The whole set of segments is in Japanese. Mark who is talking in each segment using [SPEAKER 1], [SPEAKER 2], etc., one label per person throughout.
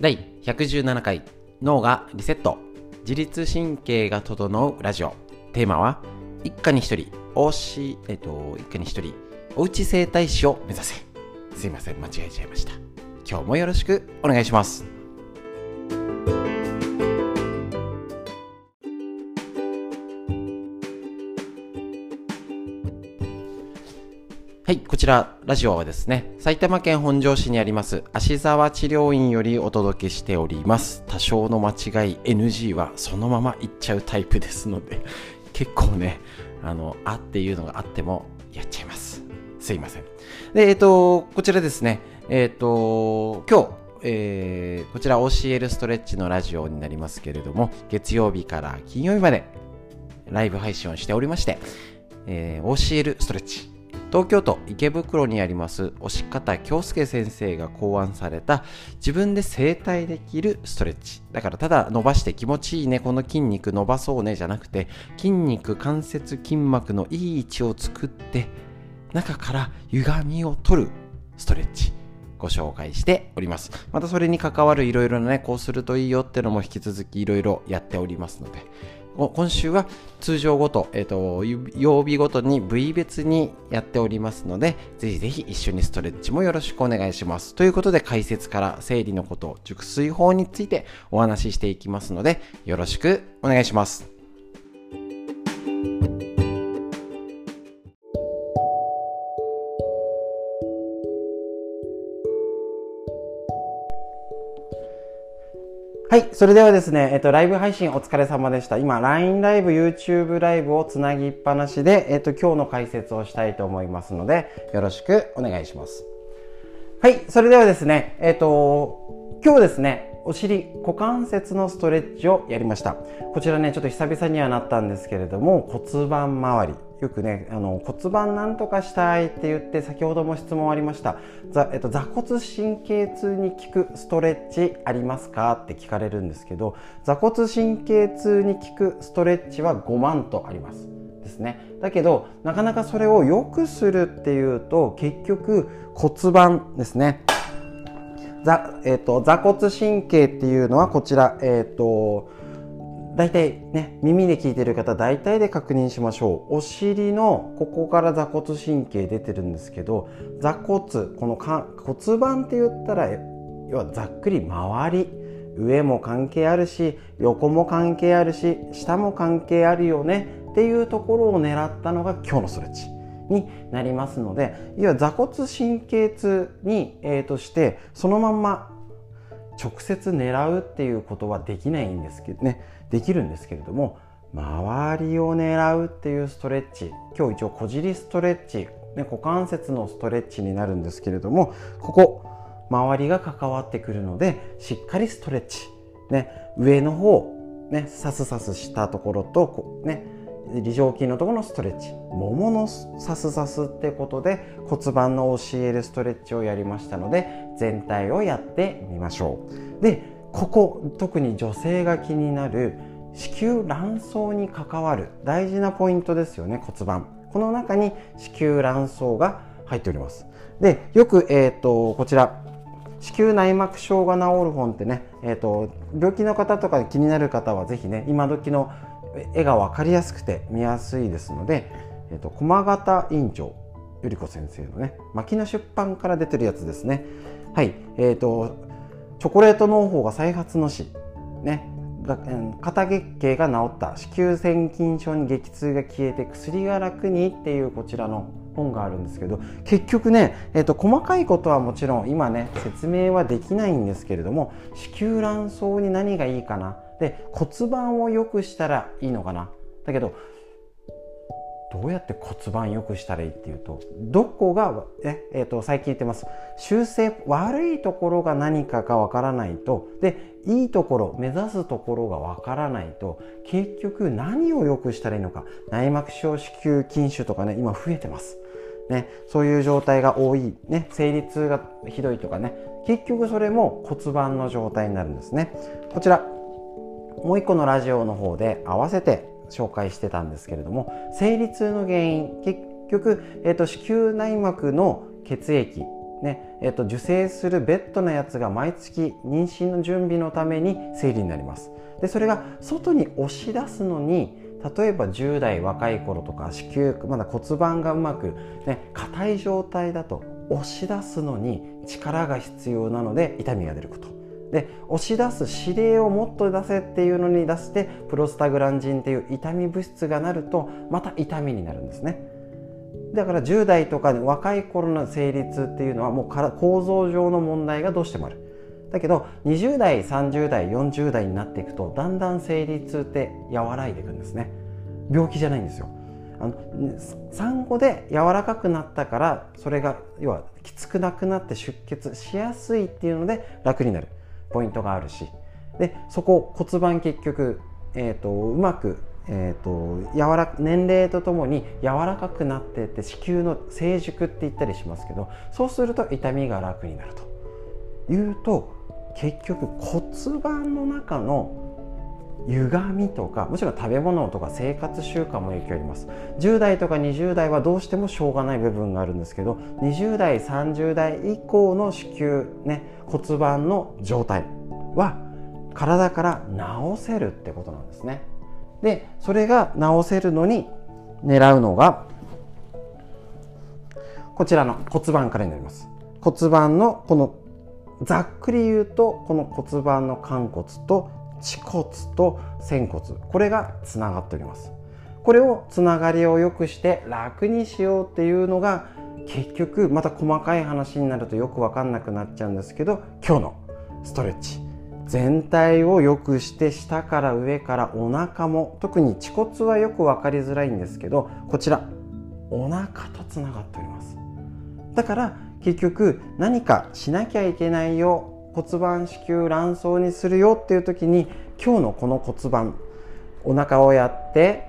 [SPEAKER 1] 第117回脳がリセット。自律神経が整うラジオ。テーマは一家に一人おしえっと一家に一人おうち整体師を目指せ。すいません間違えちゃいました。今日もよろしくお願いします。はい、こちら、ラジオはですね、埼玉県本庄市にあります、芦沢治療院よりお届けしております。多少の間違い NG はそのまま言っちゃうタイプですので、結構ね、あの、あっていうのがあってもやっちゃいます。すいません。で、えっ、と、こちらですね、えっ、と、今日、えー、こちら OCL ストレッチのラジオになりますけれども、月曜日から金曜日までライブ配信をしておりまして、えー、OCL ストレッチ東京都池袋にあります押方京介先生が考案された自分で整体できるストレッチ。だからただ伸ばして気持ちいいねこの筋肉伸ばそうねじゃなくて筋肉関節筋膜のいい位置を作って中から歪みを取るストレッチご紹介しております。またそれに関わるいろいろなねこうするといいよってのも引き続きいろいろやっておりますので今週は通常ごと、えっ、ー、と、曜日ごとに部位別にやっておりますので、ぜひぜひ一緒にストレッチもよろしくお願いします。ということで、解説から生理のこと、熟睡法についてお話ししていきますので、よろしくお願いします。はい。それではですね、えっと、ライブ配信お疲れ様でした。今、LINE ライブ、YouTube ライブをつなぎっぱなしで、えっと、今日の解説をしたいと思いますので、よろしくお願いします。はい。それではですね、えっと、今日ですね、お尻股関節のストレッチをやりました。こちらね、ちょっと久々にはなったんですけれども、骨盤周り。よくね、あの骨盤なんとかしたいって言って、先ほども質問ありました。座,、えっと、座骨神経痛に効くストレッチありますかって聞かれるんですけど、座骨神経痛に効くストレッチは5万とあります。ですね。だけど、なかなかそれを良くするっていうと、結局骨盤ですね。座,、えーと、座骨神経っていうのはこちら、えっ、ー、と、大体ね、耳で聞いてる方大体で確認しましょう。お尻のここから座骨神経出てるんですけど、座骨、この骨盤って言ったら、要はざっくり周り、上も関係あるし、横も関係あるし、下も関係あるよねっていうところを狙ったのが今日のストレッチ。になりますので、いわ座骨神経痛に、えー、として、そのまんま直接狙うっていうことはできないんですけどね。できるんですけれども周りを狙うっていうストレッチ今日一応小尻ストレッチ、ね、股関節のストレッチになるんですけれどもここ周りが関わってくるのでしっかりストレッチ、ね、上の方ね、さすさすしたところとこね、梨状筋のところのストレッチ。もものさすさすってことで骨盤の教えるストレッチをやりましたので全体をやってみましょう。でここ特に女性が気になる子宮卵巣に関わる大事なポイントですよね骨盤。この中に子宮卵巣が入っております。でよく、えーと、こちら子宮内膜症が治る本ってね、えーと、病気の方とか気になる方はぜひね今時の絵が分かりやすくて見やすいですので、えーと、駒形院長ゆり子先生のね牧野出版から出てるやつですね。はい。えーとチョコレート農法が再発の死、ね、肩月経が治った。子宮腺筋症に激痛が消えて薬が楽にっていうこちらの本があるんですけど結局ね、えーと、細かいことはもちろん今ね説明はできないんですけれども子宮卵巣に何がいいかな。で骨盤を良くしたらいいのかな？だけどどうやって骨盤良くしたらいいっていうとどこがえ、えーと、最近言ってます。修正悪いところが何かがわからないとでいいところ目指すところがわからないと結局何を良くしたらいいのか？内膜症子宮筋腫とかね今増えてます。ね、そういう状態が多い、ね、生理痛がひどいとかね。結局それも骨盤の状態になるんですね。こちら。もう一個のラジオの方で合わせて紹介してたんですけれども生理痛の原因結局、えーと、子宮内膜の血液ねえっと、受精するベッドのやつが毎月妊娠の準備のために生理になります。でそれが外に押し出すのに例えば10代若い頃とか子宮まだ骨盤がうまくね硬い状態だと押し出すのに力が必要なので痛みが出ること。で押し出す指令をもっと出せっていうのに出してプロスタグランジンっていう痛み物質がなるとまた痛みになるんですね。だから10代とか若い頃の成立っていうのはもう構造上の問題がどうしてもある。だけど20代30代40代になっていくとだんだん生理痛って和らいでいくんですね。病気じゃないんですよ。あの産後で柔らかくなったからそれが要はきつくなくなって出血しやすいっていうので楽になる。ポイントがあるし。でそこ骨盤結局、えーと、うまく、えーと、柔ら年齢とともに柔らかくなっていって子宮の成熟って言ったりしますけどそうすると痛みが楽になると。いうと結局骨盤の中の歪みとかもちろん食べ物とか生活習慣も影響あります。10代とか20代はどうしてもしょうがない部分があるんですけど20代30代以降の子宮ね骨盤の状態は体から治せるってことなんですね。でそれが治せるのに狙うのがこちらの骨盤からになります。骨盤のこのざっくり言うとこの骨盤の寛骨と恥骨と仙骨。これがつながっております。これをつながりを良くして楽にしようっていうのが結局また細かい話になるとよく分かんなくなっちゃうんですけど今日のストレッチ。全体を良くして下から上からお腹も特に恥骨はよく分かりづらいんですけどこちらお腹とつながっております。だから結局何かしなきゃいけないよ骨盤子宮卵巣にするよっていう時に今日のこの骨盤お腹をやって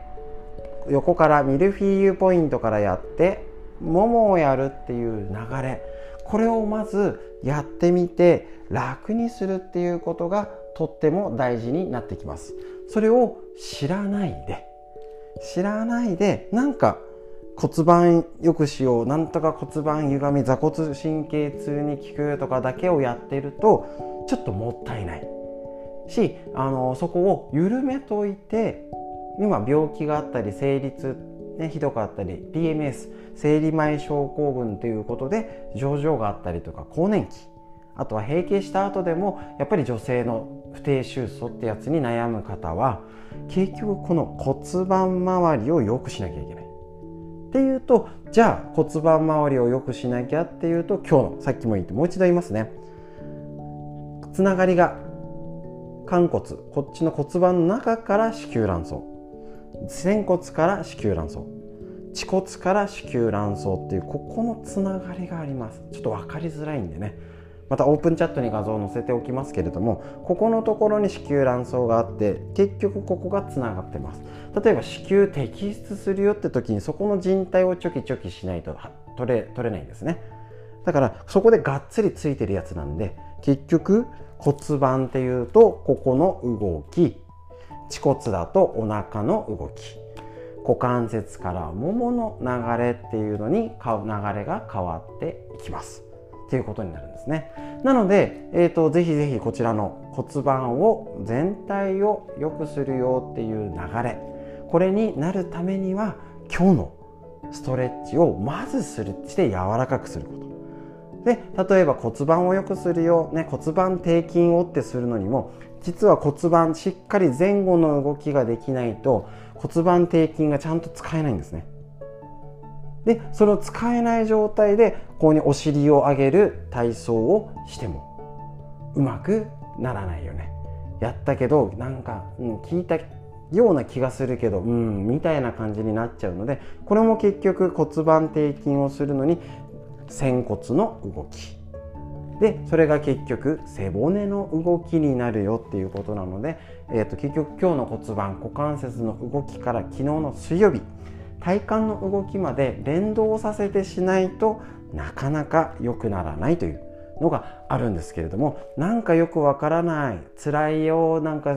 [SPEAKER 1] 横からミルフィーユポイントからやってももをやるっていう流れ。これをまずやってみて楽にするっていうことがとっても大事になってきます。それを知らないで。知らないでなんか骨盤よくしよう。なんとか骨盤歪み座骨神経痛に効くとかだけをやってるとちょっともったいない。しあのそこを緩めといて今病気があったり生理痛、ね、ひどかったり DMS 生理前症候群ということで症状があったりとか更年期。あとは閉経した後でもやっぱり女性の不定収素ってやつに悩む方は結局この骨盤周りを良くしなきゃいけない。っていうとじゃあ骨盤周りを良くしなきゃっていうと今日のさっきも言ってもう一度言いますね。つながりが寛骨こっちの骨盤の中から子宮卵巣。仙骨から子宮卵巣。恥骨から子宮卵巣っていうここのつながりがあります。ちょっと分かりづらいんでね。またオープンチャットに画像を載せておきますけれどもここのところに子宮卵巣があって結局ここがつながってます。例えば子宮摘出するよって時にそこの靭帯をチョキチョキしないと取れ取れないんですね。だからそこでがっつりついてるやつなんで結局骨盤っていうとここの動き。恥骨だとお腹の動き。股関節からももの流れっていうのに流れが変わっていきます。っていうことになるんですね。なので、えーと、ぜひぜひこちらの骨盤を全体を良くするよっていう流れこれになるためには今日のストレッチをまずするして柔らかくすること。で例えば骨盤を良くするよ、ね、骨盤底筋をってするのにも実は骨盤しっかり前後の動きができないと骨盤底筋がちゃんと使えないんですね。でその使えない状態でここにお尻を上げる体操をしてもうまくならないよね。やったけどなんか、うん、聞いたような気がするけどうんみたいな感じになっちゃうのでこれも結局骨盤底筋をするのに仙骨の動き。でそれが結局背骨の動きになるよっていうことなので、えー、と結局今日の骨盤股関節の動きから昨日の水曜日体幹の動きまで連動させてしないとなかなか良くならないというのがあるんですけれどもなんかよくわからない辛いよなんか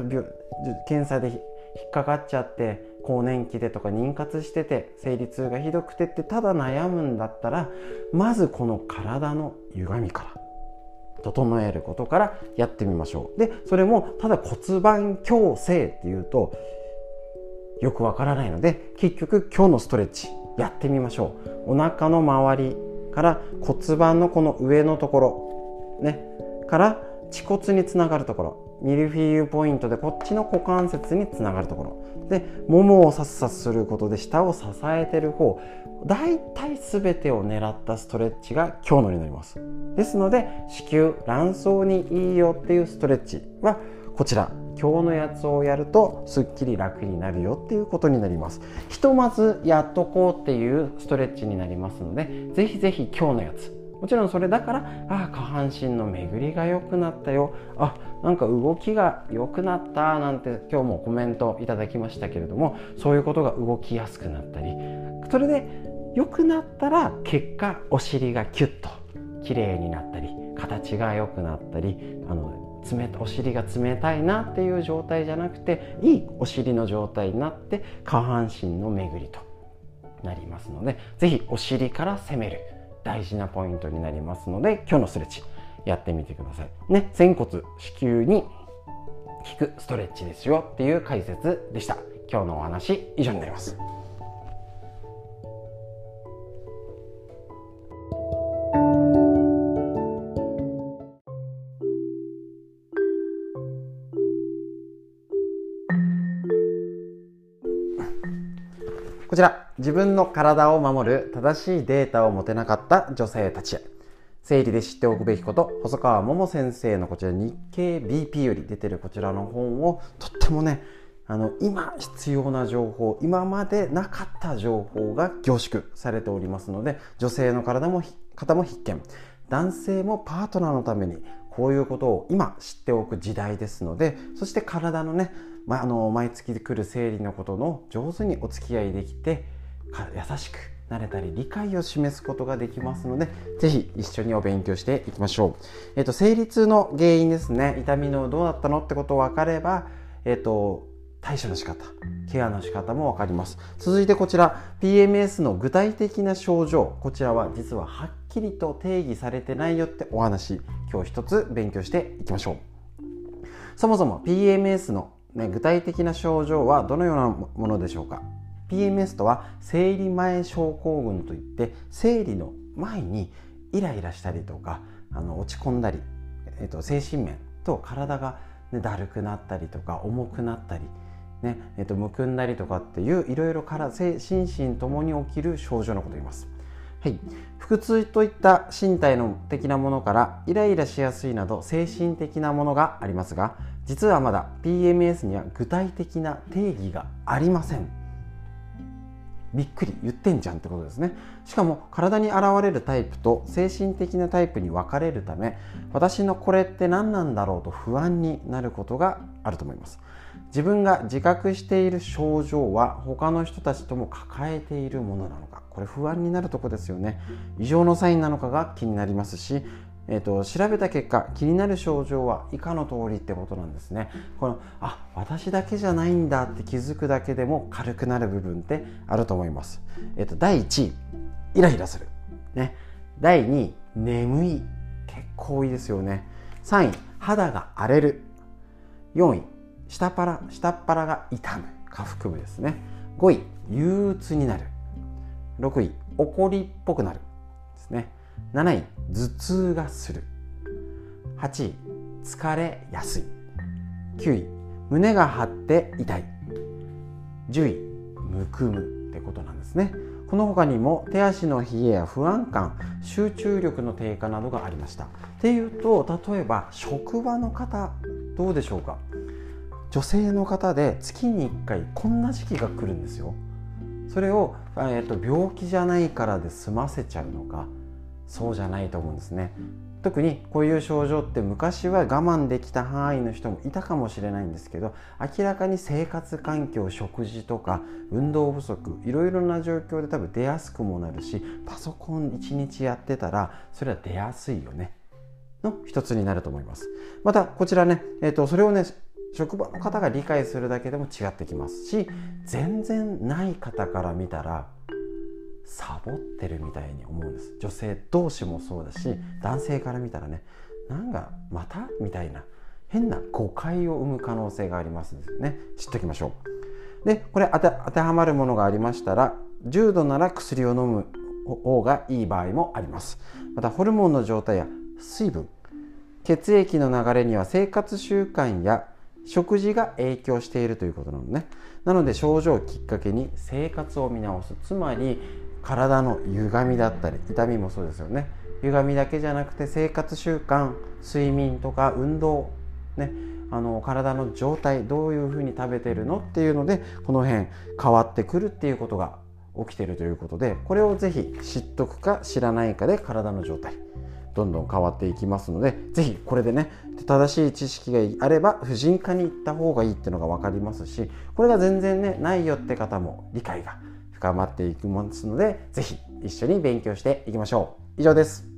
[SPEAKER 1] 検査で引っかかっちゃって更年期でとか妊活してて生理痛がひどくてってただ悩むんだったらまずこの体の歪みから整えることからやってみましょう。でそれもただ骨盤矯正っていうとよくわからないので結局今日のストレッチやってみましょう。お腹の周りから骨盤のこの上のところねから恥骨につながるところ。ミルフィーユポイントでこっちの股関節につながるところ。でももをさっさすることで下を支えてる方。大体全てを狙ったストレッチが今日のになります。ですので子宮卵巣にいいよっていうストレッチはこちら。今日のやつをやるとすっきり楽になるよっていうことになります。ひとまずやっとこうっていうストレッチになりますのでぜひぜひ今日のやつ。もちろんそれだからあ下半身の巡りが良くなったよ。あなんか動きが良くなったなんて今日もコメントいただきましたけれどもそういうことが動きやすくなったり。それで良くなったら結果お尻がキュッと綺麗になったり形が良くなったりあの冷お尻が冷たいなっていう状態じゃなくていいお尻の状態になって下半身の巡りとなりますので是非お尻から攻める大事なポイントになりますので今日のストレッチやってみてください。ね、仙骨子宮に効くストレッチですよっていう解説でした。今日のお話以上になります。こちら、自分の体を守る正しいデータを持てなかった女性たちへ。生理で知っておくべきこと、細川桃先生のこちら日経 BP より出てるこちらの本をとってもね、あの今必要な情報今までなかった情報が凝縮されておりますので女性の体も方も必見男性もパートナーのためにこういうことを今知っておく時代ですのでそして体のねまあ、あの毎月来る生理のことの上手にお付き合いできて優しくなれたり理解を示すことができますので是非一緒にお勉強していきましょう、えっと、生理痛の原因ですね。痛みのどうだったのってことを分かれば、えっと、対処の仕方ケアの仕方も分かります。続いてこちら PMS の具体的な症状。こちらは実ははっきりと定義されてないよってお話今日一つ勉強していきましょう。そもそも PMS のね、具体的な症状はどのようなものでしょうか？PMS とは生理前症候群といって生理の前にイライラしたりとかあの落ち込んだり、えっと、精神面と体が、ね、だるくなったりとか重くなったり、ねえっと、むくんだりとかっていういろいろから心身ともに起きる症状のことを言います。はい、腹痛といった身体の的なものからイライラしやすいなど精神的なものがありますが実はまだ PMS には具体的な定義がありません。びっくり言ってんじゃんってことですね。しかも体に現れるタイプと精神的なタイプに分かれるため私のこれって何なんだろうと不安になることがあると思います。自分が自覚している症状は他の人たちとも抱えているものなのこれ不安になるとこですよね。異常のサインなのかが気になりますしえーと、調べた結果気になる症状は以下の通りってことなんですね。このあ私だけじゃないんだって気づくだけでも軽くなる部分ってあると思います、えーと、第1位イライラする、ね、第2位眠い。結構多いですよね。3位肌が荒れる。4位下っ腹下っ腹が痛む。下腹部ですね。5位憂鬱になる。6位怒りっぽくなるですね。7位頭痛がする。8位疲れやすい。9位胸が張って痛い。10位むくむってことなんですね。この他にも手足の冷えや不安感集中力の低下などがありました。っていうと例えば職場の方どうでしょうか。女性の方で月に1回こんな時期が来るんですよ。それを、えーと病気じゃないからで済ませちゃうのかそうじゃないと思うんですね。特にこういう症状って昔は我慢できた範囲の人もいたかもしれないんですけど明らかに生活環境食事とか運動不足いろいろな状況で多分出やすくもなるしパソコン1日やってたらそれは出やすいよね。の一つになると思います。またこちらね、えーと、それをね職場の方が理解するだけでも違ってきますし全然ない方から見たらサボってるみたいに思うんです。女性同士もそうだし男性から見たらねなんかまたみたいな変な誤解を生む可能性がありますのでね。知っておきましょう。でこれ当て当てはまるものがありましたら重度なら薬を飲む方がいい場合もあります。またホルモンの状態や水分血液の流れには生活習慣や食事が影響しているということなのね。なので症状をきっかけに生活を見直す。つまり体の歪みだったり痛みもそうですよね。歪みだけじゃなくて生活習慣睡眠とか運動ねあの体の状態どういうふうに食べてるの？っていうのでこの辺変わってくるっていうことが起きてるということでこれをぜひ知っとくか知らないかで体の状態。どんどん変わっていきますのでぜひこれでね正しい知識があれば婦人科に行った方がいいっていうのが分かりますしこれが全然ねないよって方も理解が深まっていきますのでぜひ一緒に勉強していきましょう。以上です。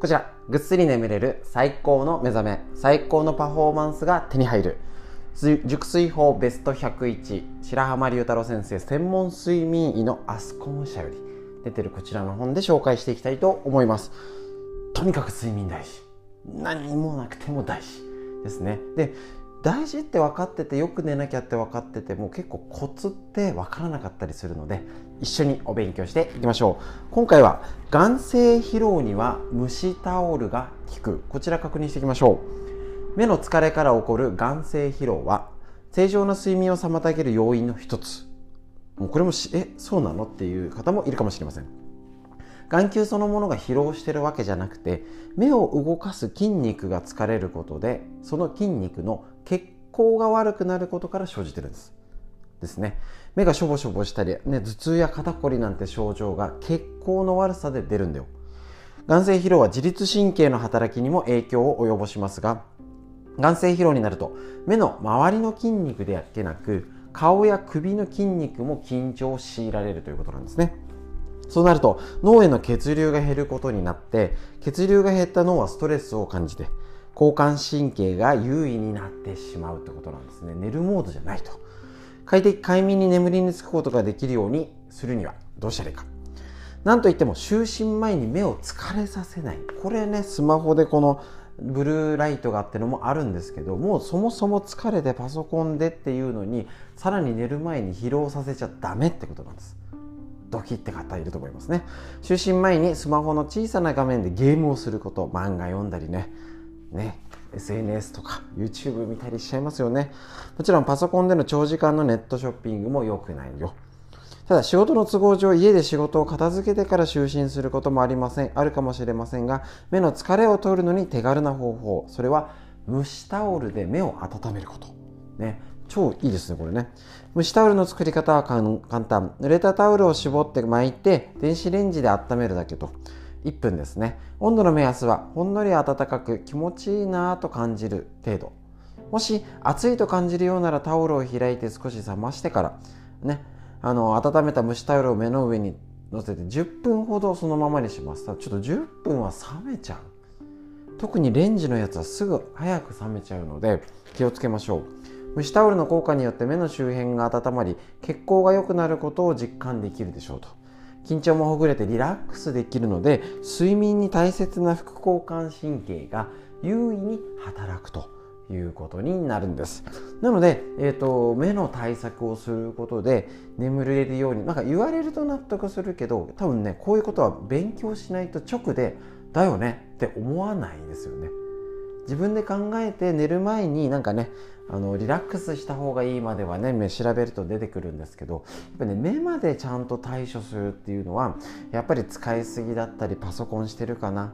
[SPEAKER 1] こちら、ぐっすり眠れる最高の目覚め、最高のパフォーマンスが手に入る。熟睡法ベスト101白浜龍太郎先生専門睡眠医のアスコム社より出てるこちらの本で紹介していきたいと思います。とにかく睡眠大事。何もなくても大事。ですね。で大事って分かっててよく寝なきゃって分かってても結構コツって分からなかったりするので一緒にお勉強していきましょう。今回は眼性疲労には蒸しタオルが効く。こちら確認していきましょう。目の疲れから起こる眼性疲労は正常な睡眠を妨げる要因の一つ。もうこれもしえそうなの？っていう方もいるかもしれません。眼球そのものが疲労してるわけじゃなくて目を動かす筋肉が疲れることでその筋肉の行が悪くなることから生じてるんです。ですね。目がしょぼしょぼしたり、ね、頭痛や肩こりなんて症状が血行の悪さで出るんだよ。眼性疲労は自律神経の働きにも影響を及ぼしますが眼性疲労になると目の周りの筋肉でけなく顔や首の筋肉も緊張を強いられるということなんですね。そうなると脳への血流が減ることになって血流が減った脳はストレスを感じて交感神経が優位になってしまうってことなんですね。寝るモードじゃないと。快適快眠に眠りにつくことができるようにするにはどうしたらいいか。なんといっても就寝前に目を疲れさせない。これねスマホでこのブルーライトがあってのもあるんですけどもうそもそも疲れてパソコンでっていうのにさらに寝る前に疲労させちゃダメってことなんです。ドキって方いると思いますね。就寝前にスマホの小さな画面でゲームをすること漫画読んだりね。ね SNS とか YouTube 見たりしちゃいますよね。もちろんパソコンでの長時間のネットショッピングも良くないよ。ただ仕事の都合上家で仕事を片付けてから就寝することもありません。あるかもしれませんが目の疲れを取るのに手軽な方法。それは蒸しタオルで目を温めること。ね超いいですねこれね。蒸しタオルの作り方は簡単。濡れたタオルを絞って巻いて電子レンジで温めるだけと。1分ですね。温度の目安はほんのり暖かく気持ちいいなと感じる程度。もし暑いと感じるようならタオルを開いて少し冷ましてからね。あの温めた蒸しタオルを目の上に乗せて10分ほどそのままにします。ちょっと10分は冷めちゃう。特にレンジのやつはすぐ早く冷めちゃうので気をつけましょう。蒸しタオルの効果によって目の周辺が温まり血行が良くなることを実感できるでしょうと。緊張もほぐれてリラックスできるので睡眠に大切な副交感神経が優位に働くということになるんです。なので、えーと、目の対策をすることで眠れるようになんか言われると納得するけど多分ねこういうことは勉強しないと直でだよねって思わないですよね。自分で考えて寝る前になんかねあのリラックスした方がいいまではね目調べると出てくるんですけどやっぱね目までちゃんと対処するっていうのはやっぱり使いすぎだったりパソコンしてるかな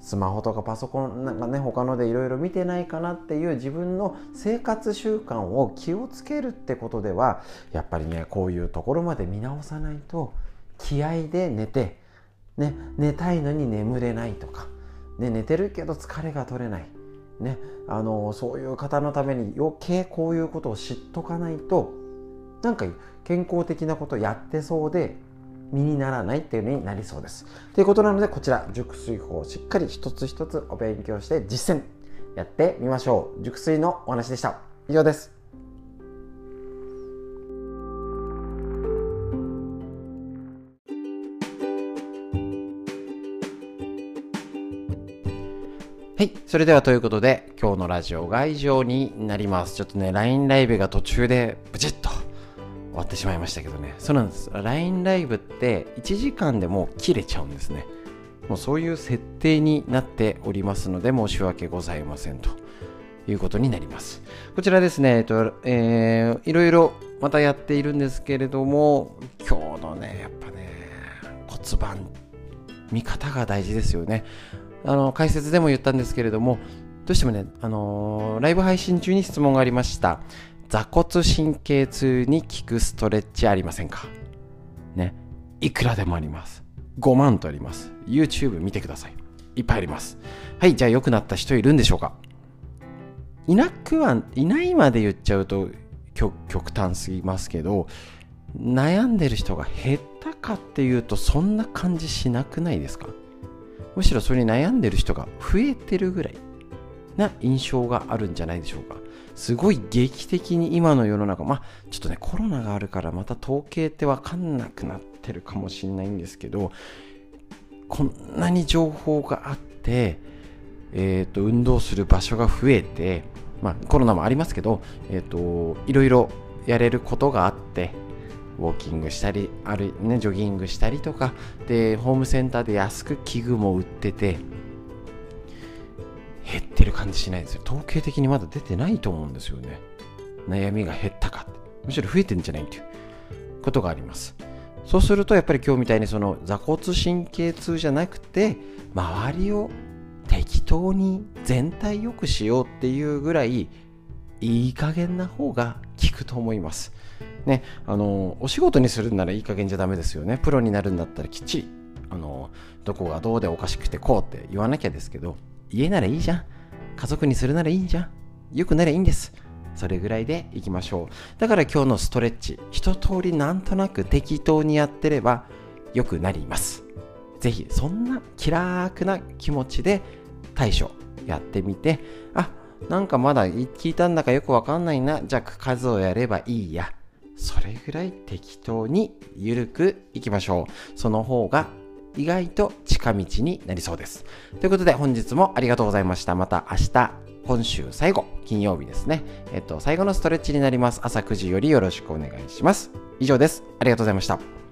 [SPEAKER 1] スマホとかパソコンなんかね他のでいろいろ見てないかなっていう自分の生活習慣を気をつけるってことではやっぱりねこういうところまで見直さないと気合で寝て、ね、寝たいのに眠れないとか、ね、寝てるけど疲れが取れない、ね、あのそういう方のために余計こういうことを知っとかないとなんか健康的なことやってそうで身にならないっていうのになりそうです。ということなのでこちら熟睡法をしっかり一つ一つお勉強して実践やってみましょう。熟睡のお話でした。以上です。はい。それではということで、今日のラジオが以上になります。ちょっとね、LINE ライブが途中でブチッと終わってしまいましたけどね。そうなんです。LINE ライブって1時間でもう切れちゃうんですね。もうそういう設定になっておりますので、申し訳ございませんということになります。こちらですね、えっと、えー、いろいろまたやっているんですけれども、今日のね、やっぱね、骨盤、見方が大事ですよね。あの解説でも言ったんですけれどもどうしてもね、あのー、ライブ配信中に質問がありました。座骨神経痛に効くストレッチありませんか？ね。いくらでもあります。5万とあります。YouTube 見てください。いっぱいあります。はいじゃあ良くなった人いるんでしょうか？いなくはいないまで言っちゃうと極端すぎますけど悩んでる人が減ったかっていうとそんな感じしなくないですか？むしろそれに悩んでる人が増えてるぐらいな印象があるんじゃないでしょうか。すごい劇的に今の世の中、まあちょっとねコロナがあるからまた統計ってわかんなくなってるかもしれないんですけど、こんなに情報があって、えっ、ー、と、運動する場所が増えて、まあコロナもありますけど、えっ、ー、と、いろいろやれることがあって、ウォーキングしたりある、ね、ジョギングしたりとかでホームセンターで安く器具も売ってて減ってる感じしないですよ。統計的にまだ出てないと思うんですよね。悩みが減ったかむしろ増えてんじゃないっていうことがあります。そうするとやっぱり今日みたいにその座骨神経痛じゃなくて周りを適当に全体良くしようっていうぐらいいい加減な方が効くと思います。ね、あの、お仕事にするならいい加減じゃダメですよね。プロになるんだったらきっちり、あの、どこがどうでおかしくてこうって言わなきゃですけど、家ならいいじゃん。家族にするならいいんじゃん。よくならいいんです。それぐらいでいきましょう。だから今日のストレッチ、一通りなんとなく適当にやってれば良くなります。ぜひ、そんな気楽な気持ちで対処やってみて、あ、なんかまだ聞いたんだかよくわかんないな。じゃあ数をやればいいや。それぐらい適当にゆるくいきましょう。その方が意外と近道になりそうです。ということで本日もありがとうございました。また明日、今週最後、金曜日ですね。えっと、最後のストレッチになります。朝9時よりよろしくお願いします。以上です。ありがとうございました。